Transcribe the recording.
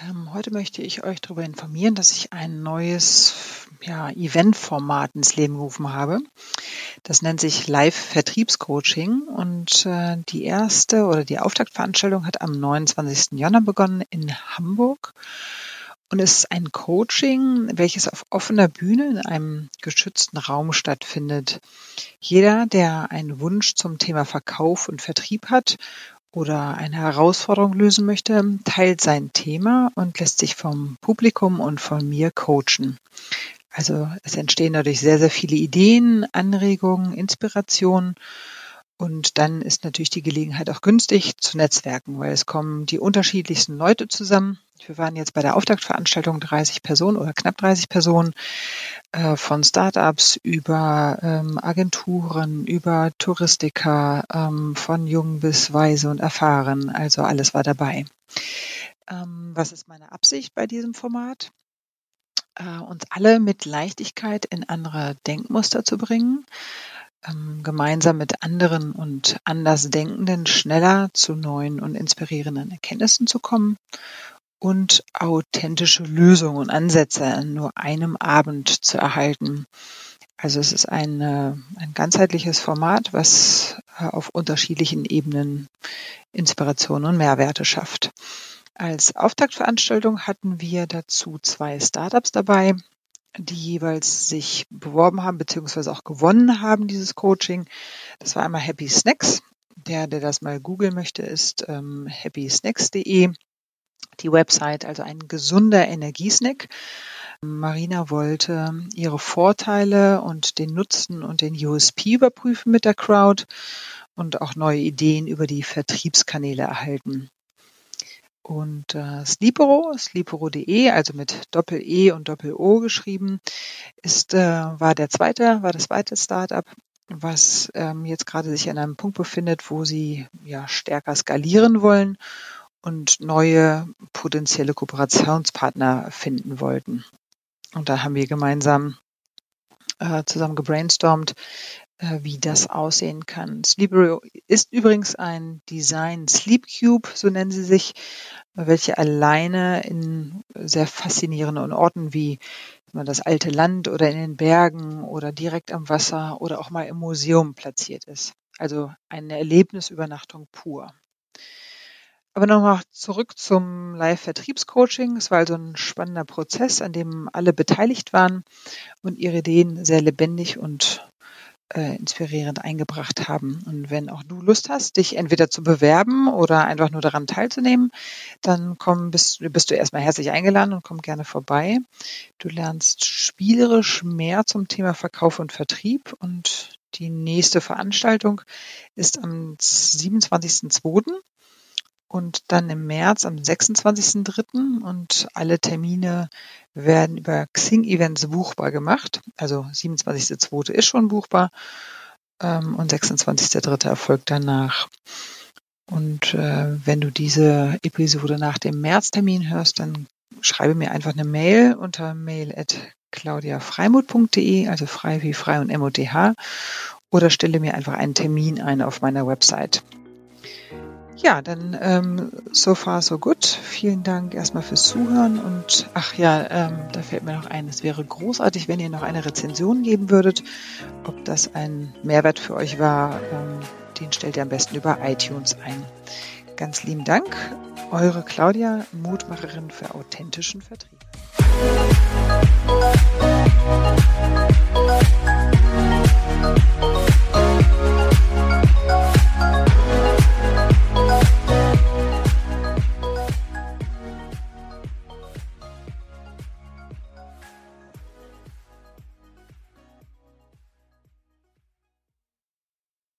Ähm, heute möchte ich euch darüber informieren, dass ich ein neues ja, Eventformat ins Leben gerufen habe. Das nennt sich Live-Vertriebscoaching und äh, die erste oder die Auftaktveranstaltung hat am 29. Januar begonnen in Hamburg und es ist ein Coaching, welches auf offener Bühne in einem geschützten Raum stattfindet. Jeder, der einen Wunsch zum Thema Verkauf und Vertrieb hat oder eine Herausforderung lösen möchte, teilt sein Thema und lässt sich vom Publikum und von mir coachen. Also es entstehen dadurch sehr, sehr viele Ideen, Anregungen, Inspirationen und dann ist natürlich die Gelegenheit auch günstig zu netzwerken, weil es kommen die unterschiedlichsten Leute zusammen. Wir waren jetzt bei der Auftaktveranstaltung 30 Personen oder knapp 30 Personen äh, von Startups über ähm, Agenturen, über Touristiker, ähm, von jung bis weise und erfahren. Also alles war dabei. Ähm, was ist meine Absicht bei diesem Format? Äh, uns alle mit Leichtigkeit in andere Denkmuster zu bringen ähm, gemeinsam mit anderen und Andersdenkenden schneller zu neuen und inspirierenden Erkenntnissen zu kommen und authentische Lösungen und Ansätze an nur einem Abend zu erhalten. Also es ist ein, ein ganzheitliches Format, was äh, auf unterschiedlichen Ebenen Inspirationen und Mehrwerte schafft. Als Auftaktveranstaltung hatten wir dazu zwei Startups dabei, die jeweils sich beworben haben beziehungsweise auch gewonnen haben, dieses Coaching. Das war einmal Happy Snacks. Der, der das mal googeln möchte, ist ähm, happysnacks.de. Die Website, also ein gesunder Energiesnack. Marina wollte ihre Vorteile und den Nutzen und den USP überprüfen mit der Crowd und auch neue Ideen über die Vertriebskanäle erhalten. Und äh, Sleepero, sleepero.de, also mit Doppel-E und Doppel-O geschrieben, ist, äh, war der zweite, war das zweite Startup, was ähm, jetzt gerade sich an einem Punkt befindet, wo sie ja stärker skalieren wollen und neue potenzielle Kooperationspartner finden wollten. Und da haben wir gemeinsam äh, zusammen gebrainstormt, äh, wie das aussehen kann. Sleepero ist übrigens ein Design Sleep Cube, so nennen sie sich, welche alleine in sehr faszinierenden Orten wie das alte Land oder in den Bergen oder direkt am Wasser oder auch mal im Museum platziert ist. Also eine Erlebnisübernachtung pur. Aber nochmal zurück zum Live-Vertriebscoaching. Es war also ein spannender Prozess, an dem alle beteiligt waren und ihre Ideen sehr lebendig und äh, inspirierend eingebracht haben. Und wenn auch du Lust hast, dich entweder zu bewerben oder einfach nur daran teilzunehmen, dann komm, bist, bist du erstmal herzlich eingeladen und komm gerne vorbei. Du lernst spielerisch mehr zum Thema Verkauf und Vertrieb und die nächste Veranstaltung ist am 27.02 und dann im März am 26.03. und alle Termine werden über Xing Events buchbar gemacht. Also 27.02. ist schon buchbar ähm, und 26.03. erfolgt danach. Und äh, wenn du diese Episode nach dem Märztermin hörst, dann schreibe mir einfach eine Mail unter mail at claudiafreimut.de, also frei wie frei und MOTH, oder stelle mir einfach einen Termin ein auf meiner Website. Ja, dann ähm, so far so good. Vielen Dank erstmal fürs Zuhören und ach ja, ähm, da fällt mir noch ein, es wäre großartig, wenn ihr noch eine Rezension geben würdet. Ob das ein Mehrwert für euch war, ähm, den stellt ihr am besten über iTunes ein. Ganz lieben Dank, eure Claudia, Mutmacherin für authentischen Vertrieb.